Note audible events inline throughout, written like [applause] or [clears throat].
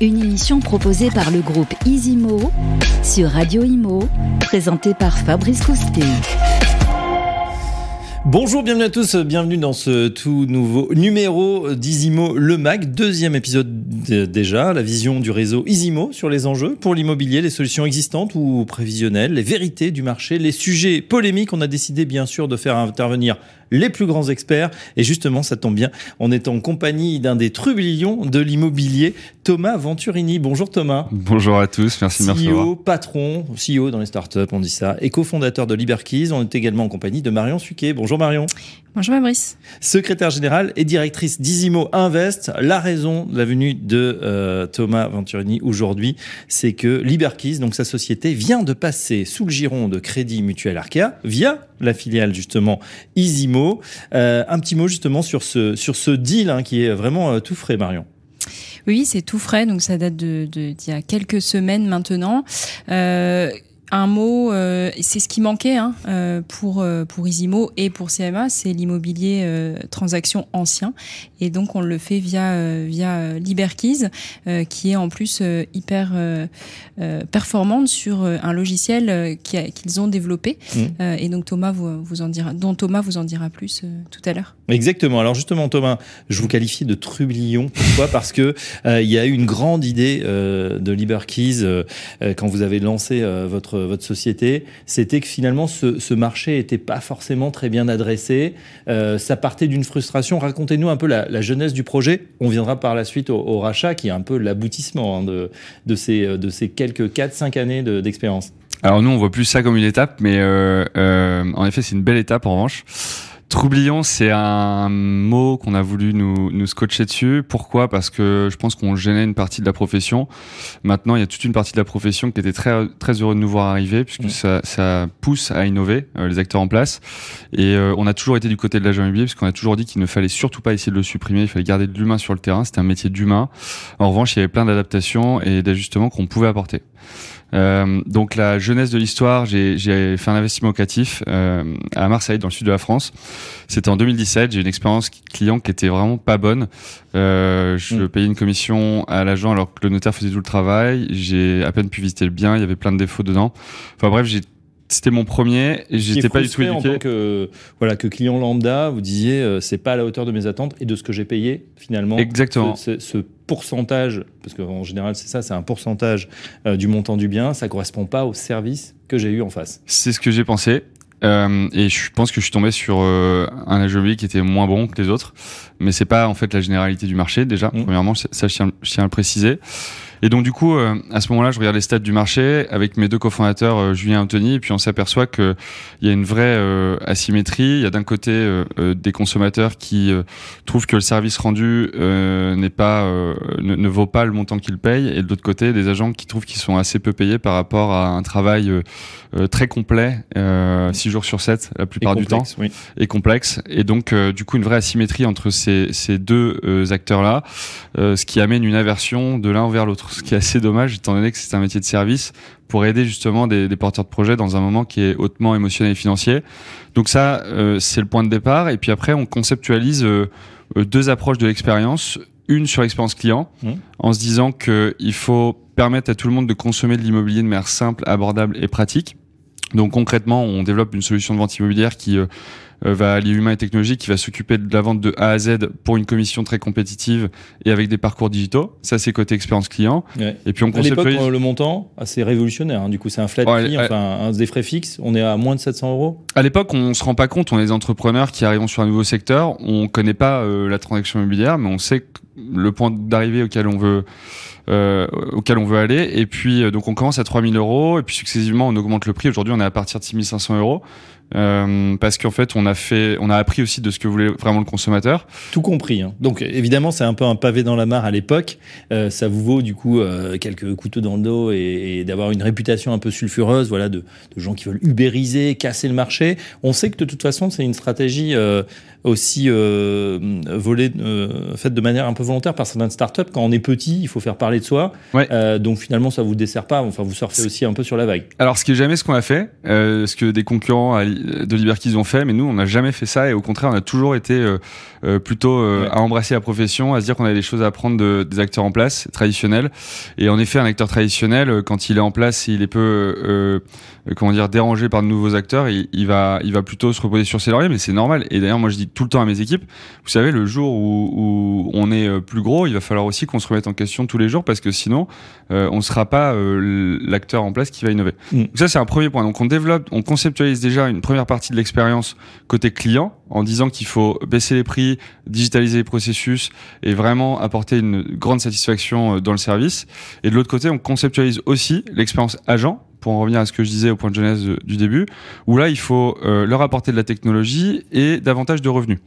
Une émission proposée par le groupe Isimo sur Radio Imo, présentée par Fabrice Coustet. Bonjour, bienvenue à tous, bienvenue dans ce tout nouveau numéro d'Isimo Le Mag, deuxième épisode déjà, la vision du réseau Isimo sur les enjeux pour l'immobilier, les solutions existantes ou prévisionnelles, les vérités du marché, les sujets polémiques. On a décidé bien sûr de faire intervenir les plus grands experts. Et justement, ça tombe bien, on est en compagnie d'un des trublions de l'immobilier, Thomas Venturini. Bonjour Thomas. Bonjour à tous, merci de CEO, patron, CEO dans les startups, on dit ça, et cofondateur de Liberkeys. On est également en compagnie de Marion Suquet. Bonjour Marion. Bonjour Fabrice. Secrétaire générale et directrice d'Isimo Invest. La raison de la venue de euh, Thomas Venturini aujourd'hui, c'est que Liberkeys, donc sa société, vient de passer sous le giron de Crédit Mutuel Arkea via la filiale justement Isimo. Euh, un petit mot justement sur ce, sur ce deal hein, qui est vraiment euh, tout frais, Marion. Oui, c'est tout frais, donc ça date de, d'il y a quelques semaines maintenant. Euh, un mot, euh, c'est ce qui manquait hein, euh, pour euh, pour Isimo et pour CMA, c'est l'immobilier euh, transaction ancien, et donc on le fait via via Liberkeys, qui est en plus hyper performante sur un logiciel qu'ils ont développé, mmh. et donc Thomas vous, vous en dira, dont Thomas vous en dira plus tout à l'heure. Exactement. Alors justement Thomas, je vous qualifie de trublion. Pourquoi? Parce que il y a eu une grande idée de Liberkeys quand vous avez lancé votre votre, société, c'était que finalement ce, marché n'était pas forcément très bien adressé. Euh, ça partait d'une frustration. Racontez-nous un peu la, jeunesse du projet. On viendra par la suite au, rachat, qui est un peu l'aboutissement hein, de, de, ces, quelques 4-5 années d'expérience. Alors nous, on voit plus ça comme une étape, mais euh, euh, en effet, c'est une belle étape en revanche. Troublion, c'est un mot qu'on a voulu nous, nous scotcher dessus. Pourquoi? Parce que je pense qu'on gênait une partie de la profession. Maintenant, il y a toute une partie de la profession qui était très très heureux de nous voir arriver, puisque ça, ça, pousse à innover euh, les acteurs en place. Et euh, on a toujours été du côté de l'agent immobilier, puisqu'on a toujours dit qu'il ne fallait surtout pas essayer de le supprimer. Il fallait garder de l'humain sur le terrain. C'était un métier d'humain. En revanche, il y avait plein d'adaptations et d'ajustements qu'on pouvait apporter. Euh, donc la jeunesse de l'histoire, j'ai fait un investissement locatif euh, à Marseille, dans le sud de la France. C'était en 2017. J'ai une expérience client qui était vraiment pas bonne. Euh, je mm. payais une commission à l'agent alors que le notaire faisait tout le travail. J'ai à peine pu visiter le bien. Il y avait plein de défauts dedans. Enfin bref, j'ai c'était mon premier et j'étais pas du tout éduqué. En tant que voilà que client lambda, vous disiez euh, c'est pas à la hauteur de mes attentes et de ce que j'ai payé finalement. Exactement. Ce, ce, pourcentage, parce qu'en général c'est ça, c'est un pourcentage euh, du montant du bien, ça correspond pas au service que j'ai eu en face. C'est ce que j'ai pensé. Euh, et je pense que je suis tombé sur euh, un immobilier qui était moins bon que les autres, mais c'est pas en fait la généralité du marché déjà. Mmh. Premièrement, ça je tiens, je tiens à le préciser. Et donc du coup, euh, à ce moment-là, je regarde les stats du marché avec mes deux cofondateurs, euh, Julien et Anthony, et puis on s'aperçoit qu'il y a une vraie euh, asymétrie. Il y a d'un côté des consommateurs qui trouvent que le service rendu n'est pas, ne, ne, vaut pas le montant qu'ils payent, et de l'autre côté, des agents qui trouvent qu'ils sont assez peu payés par rapport à un travail très complet, 6 jours sur 7 la plupart du temps, oui. et complexe. Et donc du coup, une vraie asymétrie entre ces, ces deux acteurs-là, ce qui amène une aversion de l'un vers l'autre ce qui est assez dommage étant donné que c'est un métier de service pour aider justement des, des, porteurs de projets dans un moment qui est hautement émotionnel et financier. Donc ça, euh, c'est le point de départ. Et puis après, on conceptualise euh, euh, deux approches de l'expérience. Une sur l'expérience client, mmh. en se disant qu'il faut permettre à tout le monde de consommer de l'immobilier de manière simple, abordable et pratique. Donc concrètement, on développe une solution de vente immobilière qui euh, va allier humain et technologie, qui va s'occuper de la vente de A à Z pour une commission très compétitive et avec des parcours digitaux. Ça, c'est côté expérience client. Et puis on À l'époque, le montant, assez révolutionnaire. Hein. Du coup, c'est un flat fee, enfin, un, des frais fixes. On est à moins de 700 euros. À l'époque, on se rend pas compte. On est des entrepreneurs qui arrivent sur un nouveau secteur. On connaît pas euh, la transaction immobilière, mais on sait le point d'arrivée auquel on veut euh, auquel on veut aller. Et puis, euh, donc, on commence à 3000 euros et puis successivement, on augmente le prix. Aujourd'hui, on est à partir de 6500 euros. Euh, parce qu'en fait, on a fait, on a appris aussi de ce que voulait vraiment le consommateur. Tout compris. Hein. Donc, évidemment, c'est un peu un pavé dans la mare à l'époque. Euh, ça vous vaut du coup euh, quelques couteaux dans le dos et, et d'avoir une réputation un peu sulfureuse, voilà, de, de, gens qui veulent ubériser, casser le marché. On sait que de toute façon, c'est une stratégie aussi volée, faite de manière un peu volontaire par certaines startups. Quand on est petit, il faut faire parler de soi. Ouais. donc finalement, ça vous dessert pas. Enfin, vous surfez aussi un peu sur la vague. Alors, ce qui est jamais ce qu'on a fait, ce que des concurrents de Liberkeys ont fait, mais nous, on n'a jamais fait ça et au contraire, on a toujours été euh, euh, plutôt euh, à embrasser la profession, à se dire qu'on avait des choses à apprendre de, des acteurs en place traditionnels. Et en effet, un acteur traditionnel, quand il est en place, il est peu, comment dire, dérangé par de nouveaux acteurs, il, il, va, il va plutôt se reposer sur ses lauriers, mais c'est normal. Et d'ailleurs, moi, je dis tout le temps à mes équipes, vous savez, le jour où, où on est plus gros, il va falloir aussi qu'on se remette en question tous les jours parce que sinon, on ne sera pas l'acteur en place qui va innover. Mm. Donc ça, c'est un premier point. Donc on développe, on conceptualise déjà une première partie de l'expérience côté client en disant qu'il faut baisser les prix, digitaliser les processus et vraiment apporter une grande satisfaction euh, dans le service. Et de l'autre côté, on conceptualise aussi l'expérience agent pour en revenir à ce que je disais au point de genèse du début, où là, il faut euh, leur apporter de la technologie et davantage de revenus.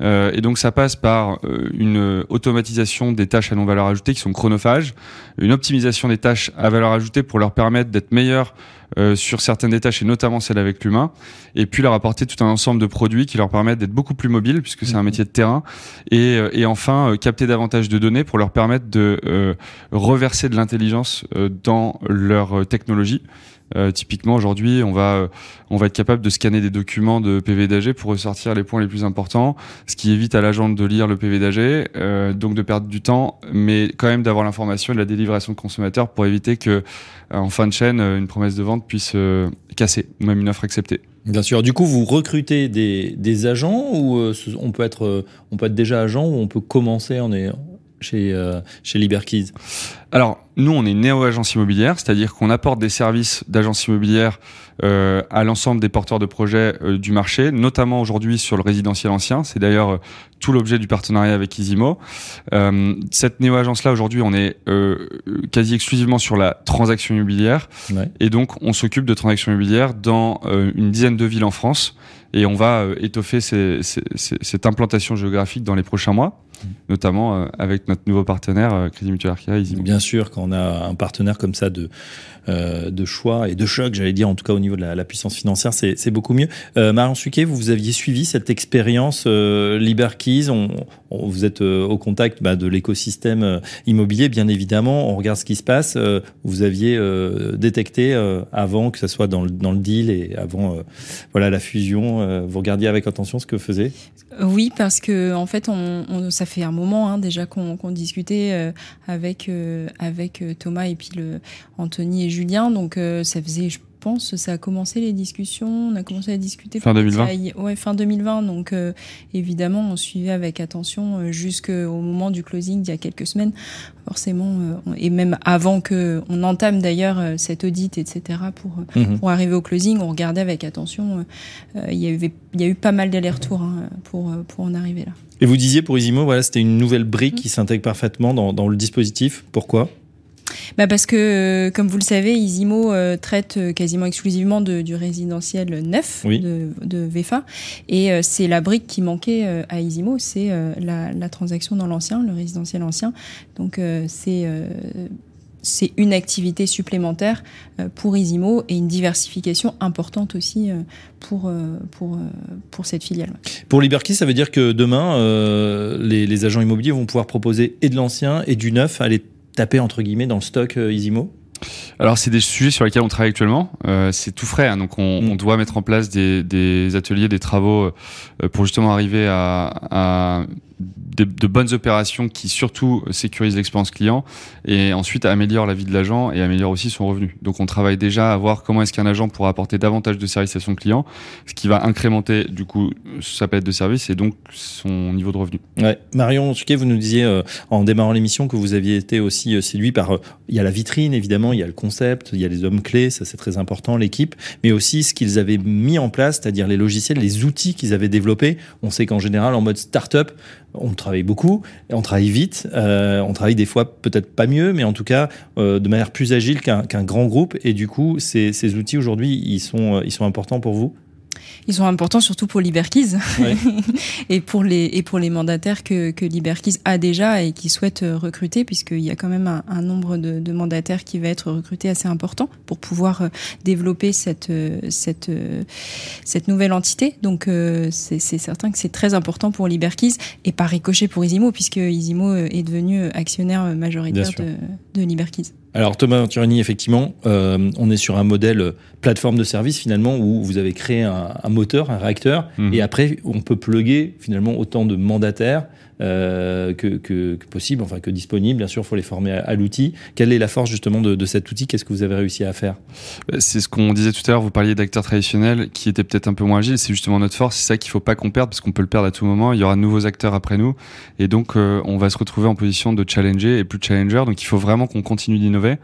Euh, et donc, ça passe par euh, une automatisation des tâches à non-valeur ajoutée qui sont chronophages, une optimisation des tâches à valeur ajoutée pour leur permettre d'être meilleurs euh, sur certaines des tâches et notamment celles avec l'humain, et puis leur apporter tout un ensemble de produits qui leur permettent d'être beaucoup plus mobiles puisque c'est un mhm. métier de terrain, et, et enfin capter davantage de données pour leur permettre de reverser de l'intelligence dans leur technologie. Euh, typiquement, aujourd'hui, on va, euh, on va être capable de scanner des documents de PV d'AG pour ressortir les points les plus importants, ce qui évite à l'agent de lire le PV d'AG, euh, donc de perdre du temps, mais quand même d'avoir l'information et de la délivration de consommateur pour éviter que, en fin de chaîne, une promesse de vente puisse casser, ou même une offre acceptée. Bien sûr. Du coup, vous recrutez des, des agents ou on peut être, on peut être déjà agent ou on peut commencer en, chez, euh, chez Liberkeys Alors, nous, on est néo-agence immobilière, c'est-à-dire qu'on apporte des services d'agence immobilière euh, à l'ensemble des porteurs de projets euh, du marché, notamment aujourd'hui sur le résidentiel ancien. C'est d'ailleurs euh, tout l'objet du partenariat avec Isimo. Cette néo-agence-là, aujourd'hui, on est quasi exclusivement sur la transaction immobilière. Ouais. Et donc, on s'occupe de transactions immobilières dans une dizaine de villes en France. Et on va étoffer ces, ces, cette implantation géographique dans les prochains mois notamment euh, avec notre nouveau partenaire euh, Crédit Mutuel Arca. Bien sûr, quand on a un partenaire comme ça de, euh, de choix et de choc, j'allais dire, en tout cas au niveau de la, la puissance financière, c'est beaucoup mieux. Euh, Marion Suquet, vous, vous aviez suivi cette expérience euh, Liberkeys. On, on, vous êtes euh, au contact bah, de l'écosystème immobilier, bien évidemment. On regarde ce qui se passe. Vous aviez détecté avant que ça soit dans le, dans le deal et avant voilà la fusion. vous regardiez avec attention ce que faisait? Oui, parce que en fait, on, on ça fait un moment hein, déjà qu'on qu discutait avec avec Thomas et puis le Anthony et Julien. Donc euh, ça faisait, je pense, ça a commencé les discussions. On a commencé à discuter. Fin 2020. ouais, fin 2020. Donc euh, évidemment, on suivait avec attention euh, jusqu'au moment du closing il y a quelques semaines. Forcément, et même avant que on entame d'ailleurs cet audit, etc. pour mhm. pour arriver au closing, on regardait avec attention. il y a eu il y a eu pas mal d'allers-retours hein, pour pour en arriver là. Et vous disiez pour Isimo, voilà, c'était une nouvelle brique qui s'intègre parfaitement dans, dans le dispositif. Pourquoi? Bah Parce que, euh, comme vous le savez, Isimo euh, traite euh, quasiment exclusivement de, du résidentiel neuf de, de, VFA. Et c'est la brique qui manquait à Isimo, c'est la, la, transaction dans l'ancien, le résidentiel ancien. Donc c'est c'est une activité supplémentaire pour Isimo et une diversification importante aussi pour, pour, pour cette filiale. Pour Liberkey, ça veut dire que demain, les, les, agents immobiliers vont pouvoir proposer et de l'ancien et du neuf à les taper entre guillemets dans le stock euh, Isimo alors c'est des sujets sur lesquels on travaille actuellement. Euh, c'est tout frais, hein, donc on, mm. on, doit mettre en place des, des ateliers, des travaux euh, pour justement arriver à, à de, bonnes opérations qui surtout sécurisent l'expérience client et ensuite améliorent la vie de l'agent et améliorent aussi son revenu. Donc on travaille déjà à voir comment est-ce qu'un agent pourra apporter davantage de services à son client, ce qui va incrémenter du coup sa palette de services et donc son niveau de revenu. Ouais. Marion Suquet, vous nous disiez euh, en démarrant l'émission que vous aviez été aussi euh, séduit par, euh, il y a la vitrine évidemment, il y a le concept, il y a les hommes clés, ça c'est très important, l'équipe, mais aussi ce qu'ils avaient mis en place, c'est-à-dire les logiciels, les outils qu'ils avaient développés. On sait qu'en général en mode start-up, on travaille beaucoup, on travaille vite, euh, on travaille des fois peut-être pas mieux, mais en tout cas euh, de manière plus agile qu'un grand groupe. Et du coup, ces, ces outils aujourd'hui, ils sont, ils sont importants pour vous? Ils sont importants surtout pour Liberkeys [laughs] et pour les et pour les mandataires que que Liberkeys a déjà et qui souhaitent euh, recruter puisqu'il y a quand même un, un nombre de, de, mandataires qui va être recruté assez important pour pouvoir euh, développer cette euh, cette cette nouvelle entité. Donc c'est certain que c'est très important pour Liberkeys et par ricochet pour Isimo puisque Isimo est devenu actionnaire majoritaire de, de Liberkeys. Alors Thomas Venturini, effectivement, euh, on est sur un modèle plateforme de service finalement où vous avez créé un, un moteur, un réacteur, Mhm. et après on peut plugger finalement autant de mandataires que, que- que possible, enfin que disponible. Bien sûr, il faut les former à, à l'outil. Quelle est la force justement de, de cet outil? Qu'est-ce que vous avez réussi à faire? Euh, C'est ce qu'on disait tout à l'heure, vous parliez d'acteurs traditionnels qui étaient peut-être un peu moins agiles, c'est justement notre force, c'est ça qu'il faut pas qu'on perde parce qu'on peut le perdre à tout moment, il y aura de nouveaux acteurs après nous et donc euh, on va se retrouver en position de challenger et plus de challenger, donc il faut vraiment qu'on continue d'innover.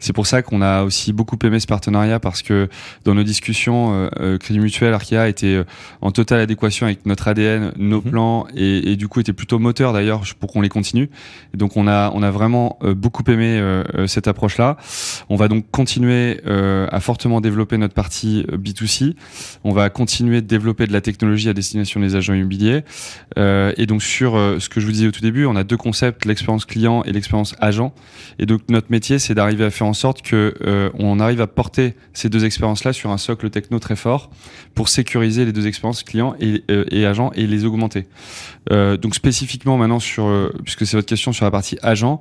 C'est pour ça qu'on a aussi beaucoup aimé ce partenariat parce que dans nos discussions, euh, euh, Crédit Mutuel, Arkea était euh, en totale adéquation avec notre ADN, nos Mhm. plans et, et du coup était plutôt moteur d'ailleurs pour qu'on les continue. Donc on a on a vraiment euh, beaucoup aimé euh, euh, cette approche-là. On va donc continuer à fortement développer notre partie euh, B2C. On va continuer de développer de la technologie à destination des agents immobiliers. Et donc sur ce que je vous disais au tout début, on a deux concepts, l'expérience client et l'expérience agent. Et donc notre métier, c'est d'arriver à faire en sorte que on arrive à porter ces deux expériences-là sur un socle techno très fort pour sécuriser les deux expériences client et, et agent et les augmenter. Donc spécifiquement maintenant sur, euh, puisque c'est votre question sur la partie agent,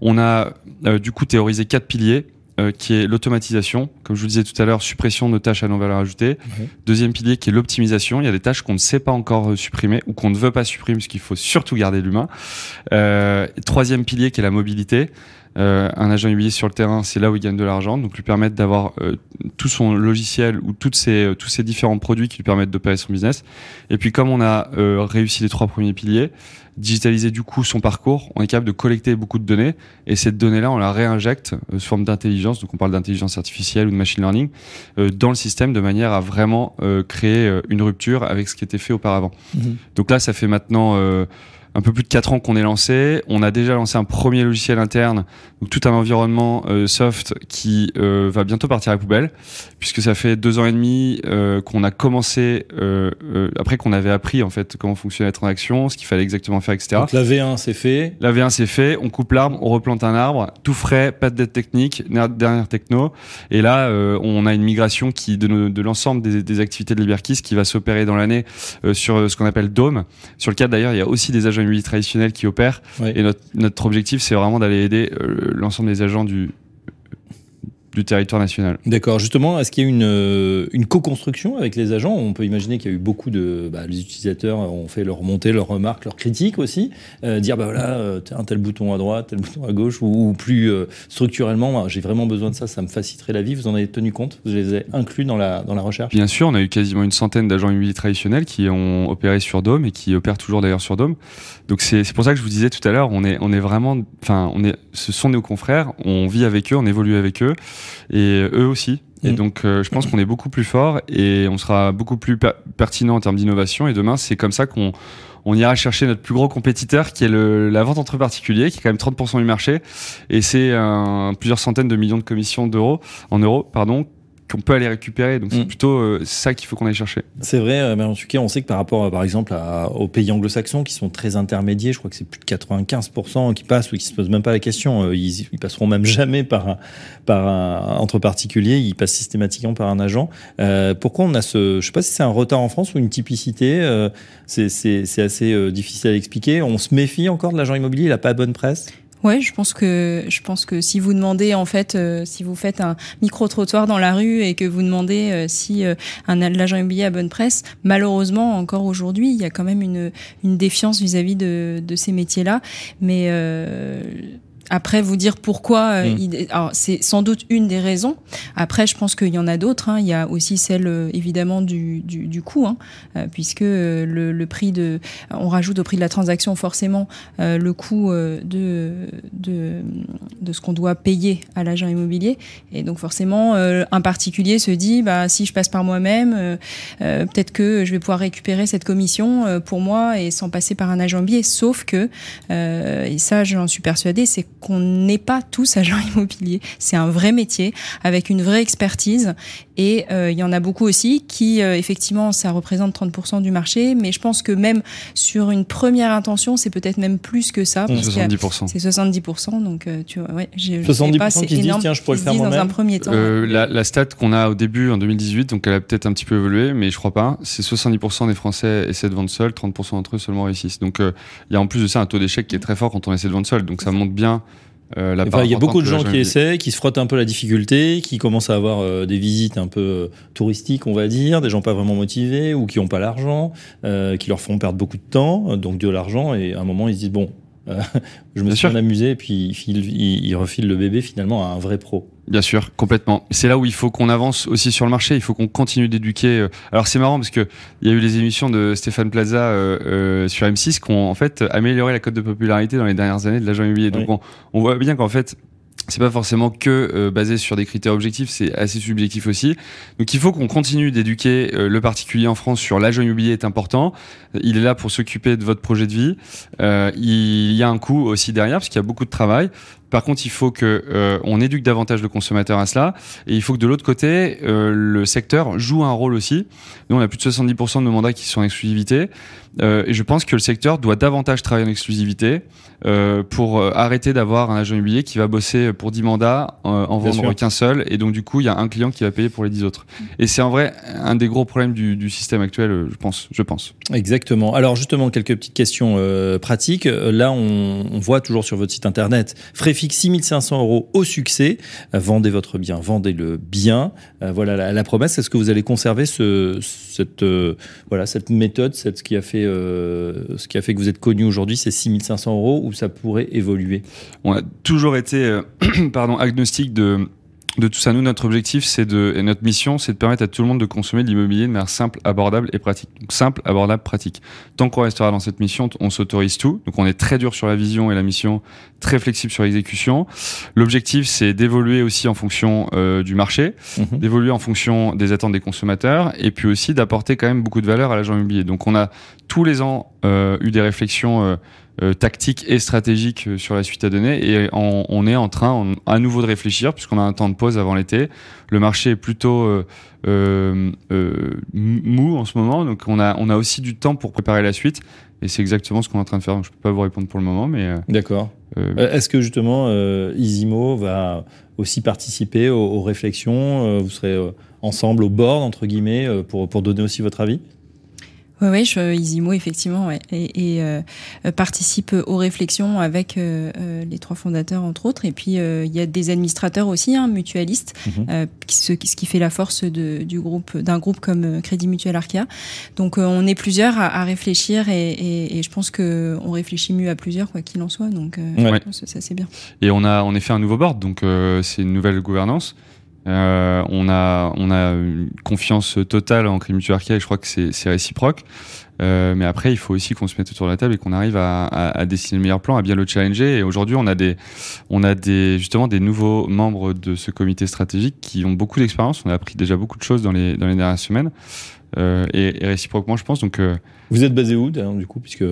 on a euh, du coup théorisé quatre piliers. euh, qui est l'automatisation, comme je vous disais tout à l'heure, suppression de tâches à non-valeur ajoutée. Ouais. Deuxième pilier qui est l'optimisation. Il y a des tâches qu'on ne sait pas encore supprimer ou qu'on ne veut pas supprimer parce qu'il faut surtout garder l'humain. Euh, troisième pilier qui est la mobilité. Euh, un agent immobilier sur le terrain, c'est là où il gagne de l'argent, donc lui permettre d'avoir euh, tout son logiciel ou toutes ces, euh, tous ces différents produits qui lui permettent d'opérer son business. Et puis comme on a euh, réussi les trois premiers piliers, digitaliser du coup son parcours, on est capable de collecter beaucoup de données et cette donnée-là, on la réinjecte sous forme d'intelligence, donc on parle d'intelligence artificielle ou de machine learning, dans le système de manière à vraiment créer une rupture avec ce qui était fait auparavant. Donc là, ça fait maintenant un peu plus de 4 ans qu'on est lancé. On a déjà lancé un premier logiciel interne, donc tout un environnement euh, soft qui euh, va bientôt partir à la poubelle, puisque ça fait deux ans et demi euh, qu'on a commencé, après qu'on avait appris en fait comment fonctionnait la transaction, ce qu'il fallait exactement faire, etc. Donc la V1 c'est fait. La V1 c'est fait, on coupe l'arbre, on replante un arbre, tout frais, pas de dette technique, dernière techno. Et là, on a une migration qui de, l'ensemble des, des activités de Liberkis qui va s'opérer dans l'année sur ce qu'on appelle Dome, sur lequel d'ailleurs il y a aussi des agents immobiliers traditionnels qui opèrent. Ouais. Et notre, notre objectif c'est vraiment d'aller aider euh, l'ensemble des agents du du territoire national. D'accord. Justement, est-ce qu'il y a une, euh, une co-construction avec les agents? On peut imaginer qu'il y a eu beaucoup de. Bah, les utilisateurs ont fait leur remontée, leurs remarques, leurs critiques aussi. Euh, dire, bah voilà, euh, un tel bouton à droite, tel bouton à gauche, ou, ou plus euh, structurellement, moi, j'ai vraiment besoin de ça, ça me faciliterait la vie. Vous en avez tenu compte? Vous les avez inclus dans la, dans la recherche? Bien sûr, on a eu quasiment une centaine d'agents immobiliers traditionnels qui ont opéré sur Dome et qui opèrent toujours d'ailleurs sur Dome. Donc c'est c'est pour ça que je vous disais tout à l'heure, on est on est vraiment, enfin on est, ce sont nos confrères, on vit avec eux, on évolue avec eux et eux aussi. Et Mhm. donc euh, je pense qu'on est beaucoup plus fort et on sera beaucoup plus per- pertinent en termes d'innovation. Et demain, c'est comme ça qu'on on ira chercher notre plus gros compétiteur qui est le, la vente entre particuliers, qui est quand même 30% du marché. Et c'est un- plusieurs centaines de millions de commissions d'euros, en euros, pardon, qu'on peut aller récupérer. Donc c'est Mhm. plutôt euh, ça qu'il faut qu'on aille chercher. C'est vrai, euh, mais en tout cas, on sait que par rapport, euh, par exemple, à- aux pays anglo-saxons qui sont très intermédiaires, je crois que c'est plus de 95% qui passent ou qui se posent même pas la question. euh, Ils, ils passeront même [laughs] jamais par un, par un entre particuliers. Ils passent systématiquement par un agent. Euh, pourquoi on a ce, je sais pas si c'est un retard en France ou une typicité. euh, c'est assez euh, difficile à expliquer. On se méfie encore de l'agent immobilier. Il a pas bonne presse? Ouais, je pense que je pense que si vous demandez en fait, euh, si vous faites un micro trottoir dans la rue et que vous demandez euh, si euh, un l'agent immobilier a bonne presse, malheureusement encore aujourd'hui, il y a quand même une une défiance vis-à-vis de de ces métiers-là. Mais après, vous dire pourquoi, euh, Mm. il- alors c'est sans doute une des raisons. Après, je pense qu'il y en a d'autres. hein. Il y a aussi celle euh, évidemment du, du, du coût, hein, euh, puisque le, le prix de, on rajoute au prix de la transaction forcément euh, le coût de, de de ce qu'on doit payer à l'agent immobilier. Et donc forcément, un particulier se dit, bah si je passe par moi-même, peut-être que je vais pouvoir récupérer cette commission pour moi et sans passer par un agent immobilier. Sauf que, euh, et ça j'en suis persuadée, c'est qu'on n'est pas tous agents [laughs] immobiliers. C'est un vrai métier avec une vraie expertise. Et euh, il y en a beaucoup aussi qui, euh, effectivement, ça représente 30% du marché. Mais je pense que même sur une première intention, c'est peut-être même plus que ça. parce qu'il y a- 70%. c'est 70%, donc euh, tu vois, ouais, j'ai- je 70% sais pas, qui se disent, énorme, tiens, je pourrais le faire disent dans un moi-même. premier temps. Euh, la, la stat qu'on a au début en 2018, donc elle a peut-être un petit peu évolué, mais je crois pas. C'est 70% des Français essaient de vendre seuls, 30% d'entre eux seulement réussissent. Donc euh, il y a en plus de ça un taux d'échec qui est très fort quand on essaie de vendre seul. Donc ça montre bien euh, Enfin, il y a beaucoup de gens qui essaient, qui se frottent un peu la difficulté, qui commencent à avoir euh, des visites un peu euh, touristiques, on va dire, des gens pas vraiment motivés ou qui n'ont pas l'argent, euh, qui leur font perdre beaucoup de temps, euh, donc de l'argent, et à un moment ils se disent bon, euh, je me Bien suis sûr. bien amusé, et puis ils refilent le bébé finalement à un vrai pro. Bien sûr, complètement. C'est là où il faut qu'on avance aussi sur le marché. Il faut qu'on continue d'éduquer. euh. Alors c'est marrant parce que il y a eu les émissions de Stéphane Plaza euh, euh, sur M6 qui ont en fait amélioré la cote de popularité dans les dernières années de l'agent immobilier. Donc Oui. on, on voit bien qu'en fait c'est pas forcément que euh, basé sur des critères objectifs, c'est assez subjectif aussi. Donc il faut qu'on continue d'éduquer euh, le particulier en France sur l'agent immobilier est important. Il est là pour s'occuper de votre projet de vie. Euh, il y a un coût aussi derrière parce qu'il y a beaucoup de travail. Par contre, il faut que euh, on éduque davantage le consommateur à cela, et il faut que de l'autre côté, euh, le secteur joue un rôle aussi. Nous, on a plus de 70% de nos mandats qui sont en exclusivité, euh, et je pense que le secteur doit davantage travailler en exclusivité euh, pour euh, arrêter d'avoir un agent immobilier qui va bosser pour 10 mandats, en vendre qu'un seul, et donc du coup, il y a un client qui va payer pour les 10 autres. Et c'est en vrai un des gros problèmes du, du système actuel, je pense. Je pense. Exactement. Alors justement, quelques petites questions pratiques. Là, on, on voit toujours sur votre site internet, frais fixe 6500 euros au succès. Vendez votre bien, vendez-le bien. Voilà la, la promesse. Est-ce que vous allez conserver ce, cette, voilà, cette méthode, cette, ce, qui a fait, euh, ce qui a fait que vous êtes connu aujourd'hui, c'est 6500 euros ou ça pourrait évoluer? On a toujours été euh, [clears throat] pardon agnostique de de tout ça. Nous, notre objectif, c'est de et notre mission, c'est de permettre à tout le monde de consommer de l'immobilier de manière simple, abordable et pratique. Donc, simple, abordable, pratique. Tant qu'on restera dans cette mission, on s'autorise tout. Donc on est très dur sur la vision et la mission, très flexible sur l'exécution. L'objectif, c'est d'évoluer aussi en fonction euh, du marché, Mhm. d'évoluer en fonction des attentes des consommateurs, et puis aussi d'apporter quand même beaucoup de valeur à l'agent immobilier. Donc on a tous les ans euh, eu des réflexions euh, euh, tactiques et stratégiques sur la suite à donner, et on, on est en train on- à nouveau de réfléchir puisqu'on a un temps de pause avant l'été. Le marché est plutôt euh, euh, euh, mou en ce moment, donc on a on a aussi du temps pour préparer la suite. Et c'est exactement ce qu'on est en train de faire. Donc, je peux pas vous répondre pour le moment, mais D'accord. Est-ce que justement Isimo va aussi participer aux, aux réflexions Vous serez ensemble au bord, entre guillemets, pour, pour donner aussi votre avis? Oui, ouais, je, Isimo, effectivement, ouais, et, et, euh, participe aux réflexions avec euh, euh, les trois fondateurs, entre autres. Et puis, euh, il y a des administrateurs aussi, hein, mutualistes, Mhm. qui, ce, ce qui fait la force de, du groupe, d'un groupe comme Crédit Mutuel Arkea. Donc, on est plusieurs à, à réfléchir et, et, et je pense que on réfléchit mieux à plusieurs, quoi qu'il en soit. Donc, Ouais. je pense que ça, c'est bien. Et on a, a fait un nouveau board, donc c'est une nouvelle gouvernance. Euh, on a, on a une confiance totale en Crédit Mutuel Arkea et je crois que c'est réciproque. Euh, mais après, il faut aussi qu'on se mette autour de la table et qu'on arrive à, dessiner le meilleur plan, à bien le challenger. Et aujourd'hui, on a des, on a des, justement des nouveaux membres de ce comité stratégique qui ont beaucoup d'expérience. On a appris déjà beaucoup de choses dans les, dans les dernières semaines. Euh, et, et réciproquement, je pense. Donc, Vous êtes basé où, du coup Puisque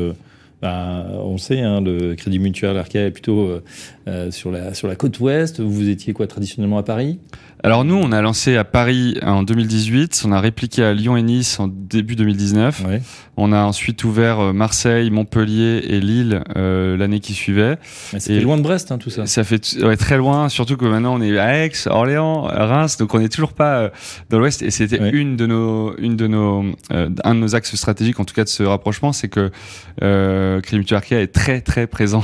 bah, on sait, hein, le Crédit Mutuel Arkea est plutôt euh, euh, sur, la, sur la côte ouest. Vous étiez quoi, traditionnellement à Paris? Alors nous, on a lancé à Paris en 2018, on a répliqué à Lyon et Nice en début 2019. Ouais. On a ensuite ouvert euh, Marseille, Montpellier et Lille euh, l'année qui suivait. C'était loin de Brest, hein, tout ça. Ça fait ouais, très loin, surtout que maintenant on est à Aix, Orléans, Reims, donc on n'est toujours pas dans l'Ouest. Et c'était Ouais. une de nos, une de nos, euh, un de nos axes stratégiques, en tout cas de ce rapprochement, c'est que euh, Mutuel Arkea est très très présent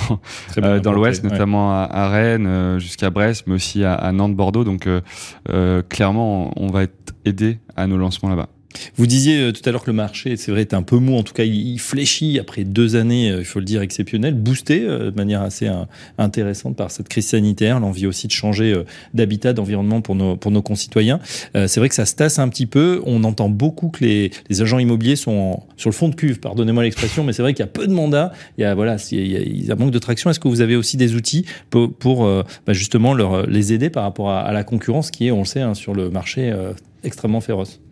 Très euh, dans l'Ouest, ouais. notamment à, à Rennes, euh, jusqu'à Brest, mais aussi à, à Nantes, Bordeaux. Donc euh, euh, clairement, on va être aidé à nos lancements là-bas. Vous disiez euh, tout à l'heure que le marché, c'est vrai, est un peu mou. En tout cas, il, fléchit après deux années, euh, il faut le dire, exceptionnelles, boosté euh, de manière assez intéressante par cette crise sanitaire, l'envie aussi de changer d'habitat, d'environnement pour nos, concitoyens. C'est vrai que ça se tasse un petit peu. On entend beaucoup que les, agents immobiliers sont sur le fond de cuve, pardonnez-moi l'expression, mais c'est vrai qu'il y a peu de mandats. Il y a, voilà, il y a, il manque de traction. Est-ce que vous avez aussi des outils pour, bah, justement les aider par rapport à, la concurrence qui est, on le sait, hein, sur le marché extrêmement féroce [clears throat]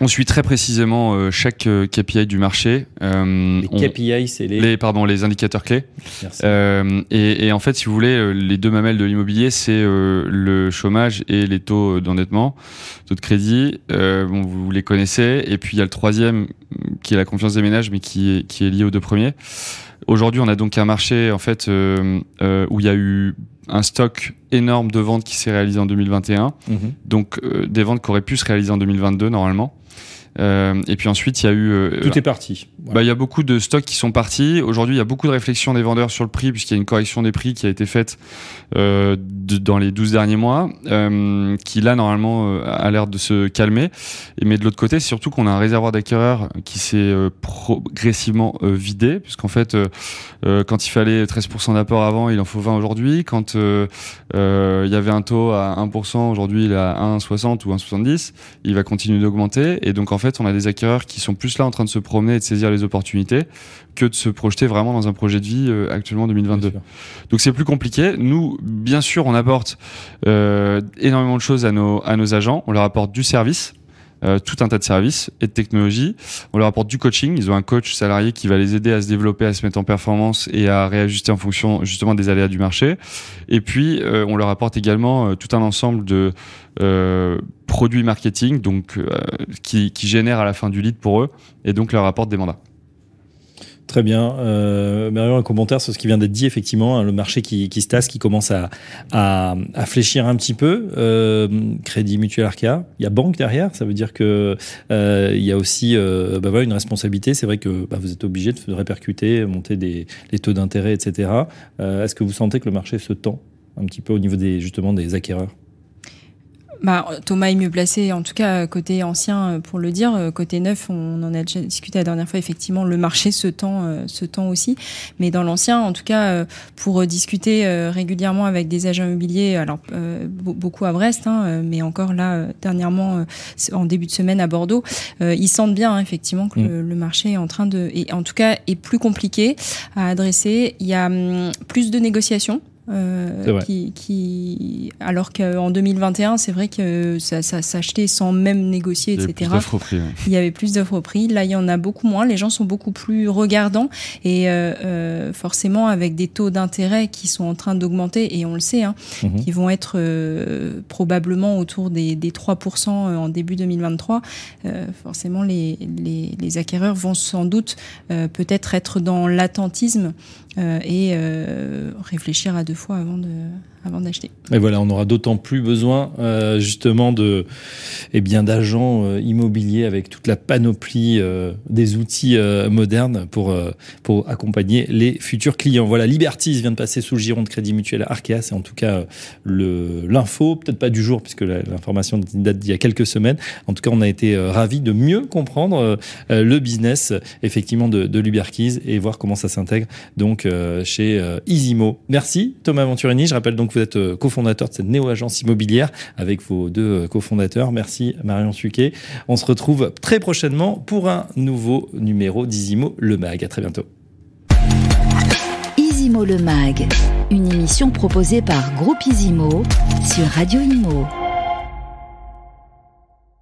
On suit très précisément euh, chaque euh, KPI du marché. Euh, Les on- KPI, c'est les... les, pardon, les indicateurs clés. Merci. Et, et en fait, si vous voulez, les deux mamelles de l'immobilier, c'est le chômage et les taux d'endettement, taux de crédit. Bon, vous les connaissez. Et puis il y a le troisième, qui est la confiance des ménages, mais qui est, qui est lié aux deux premiers. Aujourd'hui, on a donc un marché en fait où il y a eu un stock énorme de ventes qui s'est réalisé en 2021 Mhm. donc euh, des ventes qui auraient pu se réaliser en 2022 normalement. Euh, et puis ensuite, il y a eu. Euh, Tout est parti. Bah, il y a beaucoup de stocks qui sont partis. Aujourd'hui, il y a beaucoup de réflexions des vendeurs sur le prix, puisqu'il y a une correction des prix qui a été faite euh, de, dans les 12 derniers mois, qui là, normalement, a l'air de se calmer. Et, mais de l'autre côté, c'est surtout qu'on a un réservoir d'acquéreurs qui s'est progressivement vidé, puisqu'en fait, quand il fallait 13% d'apport avant, il en faut 20 aujourd'hui. Quand il y avait un taux à 1%, aujourd'hui, il est à 1,60 ou 1,70. Il va continuer d'augmenter. Et donc, en fait, on a des acquéreurs qui sont plus là en train de se promener et de saisir les opportunités que de se projeter vraiment dans un projet de vie euh, actuellement 2022. Donc c'est plus compliqué. Nous, bien sûr, on apporte euh, énormément de choses à nos, à nos agents. On leur apporte du service. Euh, tout un tas de services et de technologies. On leur apporte du coaching. Ils ont un coach salarié qui va les aider à se développer, à se mettre en performance et à réajuster en fonction justement des aléas du marché. Et puis, euh, on leur apporte également euh, tout un ensemble de produits marketing donc qui, qui génèrent à la fin du lead pour eux et donc leur apporte des mandats. Très bien. Euh, un commentaire sur ce qui vient d'être dit, effectivement, hein, le marché qui, qui se tasse, qui commence à, à, fléchir un petit peu. Euh, Crédit Mutuel Arkea, il y a banque derrière, ça veut dire que euh, il y a aussi euh, bah, une responsabilité. C'est vrai que bah, vous êtes obligé de répercuter, monter des, les taux d'intérêt, etc. Euh, est-ce que vous sentez que le marché se tend un petit peu au niveau des, justement des acquéreurs? Bah, Thomas est mieux placé, en tout cas côté ancien euh, pour le dire. Euh, côté neuf, on en a déjà discuté la dernière fois. Effectivement, le marché se tend, euh, se tend aussi. Mais dans l'ancien, en tout cas, pour discuter régulièrement avec des agents immobiliers, alors beaucoup à Brest, hein, mais encore là dernièrement en début de semaine à Bordeaux, ils sentent bien hein, effectivement que le, mm. marché est en train de, et en tout cas, est plus compliqué à adresser. Il y a hum, plus de négociations euh, qui, qui, alors qu'en 2021, c'est vrai que ça, ça s'achetait sans même négocier, etc. Il y avait plus d'offres au prix. Là, il y en a beaucoup moins. Les gens sont beaucoup plus regardants et euh, euh, forcément avec des taux d'intérêt qui sont en train d'augmenter et on le sait, hein, mhm. qui vont être euh, probablement autour des, des 3% en début 2023. Euh, forcément, les, les, les, acquéreurs vont sans doute peut-être être dans l'attentisme et réfléchir à deux fois avant de avant d'acheter. Et voilà, on aura d'autant plus besoin euh, justement de, eh bien, d'agents euh, immobiliers avec toute la panoplie euh, des outils modernes pour pour accompagner les futurs clients. Voilà, Liberties vient de passer sous le giron de Crédit Mutuel Arkea, c'est en tout cas le l'info, peut-être pas du jour puisque l'information date d'il y a quelques semaines. En tout cas, on a été ravis de mieux comprendre le business effectivement de, de et voir comment ça s'intègre donc chez Isimo. Merci Thomas Venturini. Je rappelle donc vous êtes euh, cofondateur de cette néo-agence immobilière avec vos deux euh, cofondateurs. Merci Marion Suquet. On se retrouve très prochainement pour un nouveau numéro d'Isimo Le Mag. À très bientôt. Isimo Le Mag, une émission proposée par Groupe Isimo sur Radio Imo.